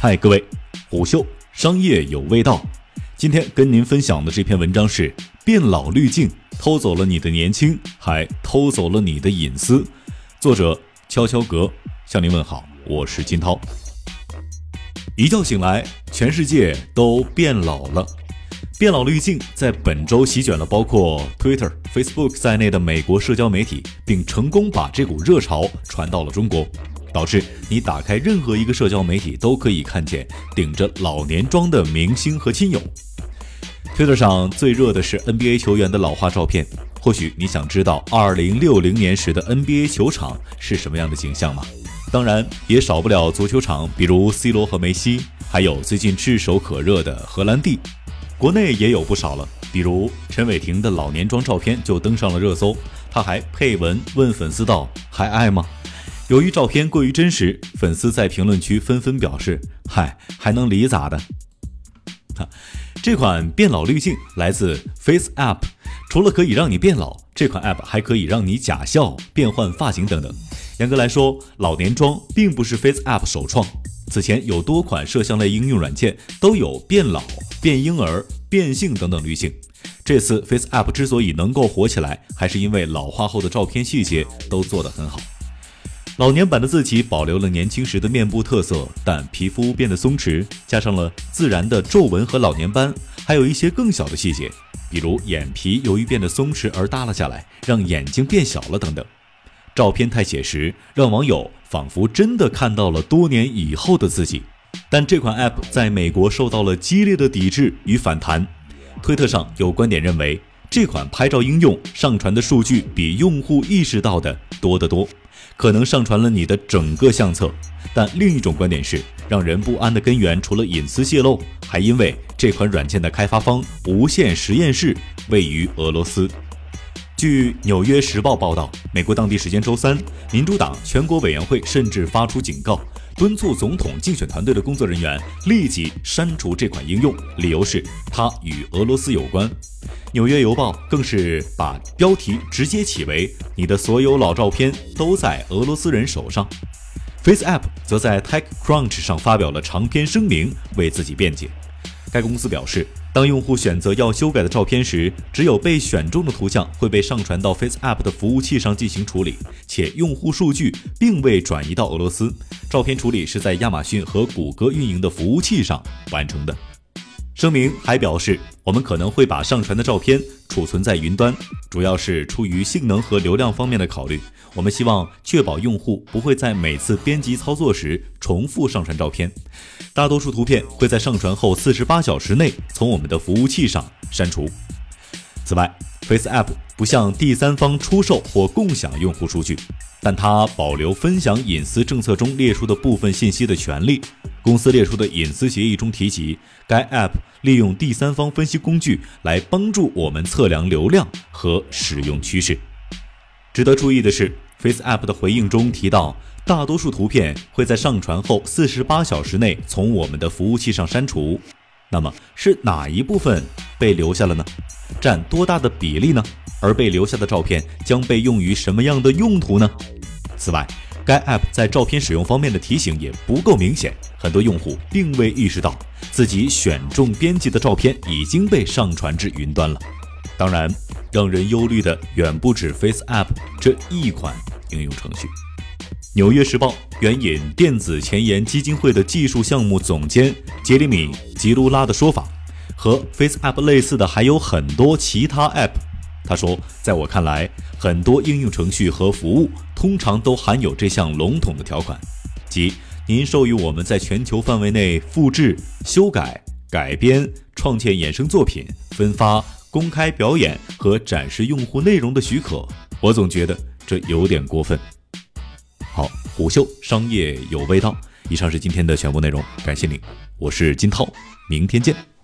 嗨，各位，虎嗅商业有味道。今天跟您分享的这篇文章是：变老滤镜偷走了你的年轻，还偷走了你的隐私。作者悄悄格向您问好，我是金涛。一觉醒来，全世界都变老了。变老滤镜在本周席卷了包括 Twitter、Facebook 在内的美国社交媒体，并成功把这股热潮传到了中国。导致你打开任何一个社交媒体都可以看见顶着老年妆的明星和亲友。推特上最热的是 NBA 球员的老化照片。或许你想知道2060年时的 NBA 球场是什么样的景象吗？当然也少不了足球场，比如 C 罗和梅西，还有最近炙手可热的荷兰弟。国内也有不少了，比如陈伟霆的老年妆照片就登上了热搜，他还配文问粉丝道：“还爱吗？”由于照片过于真实，粉丝在评论区纷纷表示：“嗨，还能离咋的？”哈，这款变老滤镜来自 Face App，除了可以让你变老，这款 App 还可以让你假笑、变换发型等等。严格来说，老年妆并不是 Face App 首创，此前有多款摄像类应用软件都有变老、变婴儿、变性等等滤镜。这次 Face App 之所以能够火起来，还是因为老化后的照片细节都做得很好。老年版的自己保留了年轻时的面部特色，但皮肤变得松弛，加上了自然的皱纹和老年斑，还有一些更小的细节，比如眼皮由于变得松弛而耷拉下来，让眼睛变小了等等。照片太写实，让网友仿佛真的看到了多年以后的自己。但这款 App 在美国受到了激烈的抵制与反弹。推特上有观点认为，这款拍照应用上传的数据比用户意识到的多得多。可能上传了你的整个相册，但另一种观点是，让人不安的根源除了隐私泄露，还因为这款软件的开发方无线实验室位于俄罗斯。据《纽约时报》报道，美国当地时间周三，民主党全国委员会甚至发出警告，敦促总统竞选团队的工作人员立即删除这款应用，理由是它与俄罗斯有关。《纽约邮报》更是把标题直接起为“你的所有老照片都在俄罗斯人手上”。Face App 则在 TechCrunch 上发表了长篇声明，为自己辩解。该公司表示。当用户选择要修改的照片时，只有被选中的图像会被上传到 Face App 的服务器上进行处理，且用户数据并未转移到俄罗斯。照片处理是在亚马逊和谷歌运营的服务器上完成的。声明还表示，我们可能会把上传的照片储存在云端，主要是出于性能和流量方面的考虑。我们希望确保用户不会在每次编辑操作时重复上传照片。大多数图片会在上传后四十八小时内从我们的服务器上删除。此外，Face App 不向第三方出售或共享用户数据。但它保留分享隐私政策中列出的部分信息的权利。公司列出的隐私协议中提及，该 App 利用第三方分析工具来帮助我们测量流量和使用趋势。值得注意的是，Face App 的回应中提到，大多数图片会在上传后四十八小时内从我们的服务器上删除。那么是哪一部分被留下了呢？占多大的比例呢？而被留下的照片将被用于什么样的用途呢？此外，该 App 在照片使用方面的提醒也不够明显，很多用户并未意识到自己选中编辑的照片已经被上传至云端了。当然，让人忧虑的远不止 Face App 这一款应用程序。《纽约时报》援引电子前沿基金会的技术项目总监杰里米·吉卢拉的说法。和 Face App 类似的还有很多其他 App。他说，在我看来，很多应用程序和服务通常都含有这项笼统的条款，即您授予我们在全球范围内复制、修改、改编、创建衍生作品、分发、公开表演和展示用户内容的许可。我总觉得这有点过分。好，虎嗅商业有味道。以上是今天的全部内容，感谢您，我是金涛。明天见。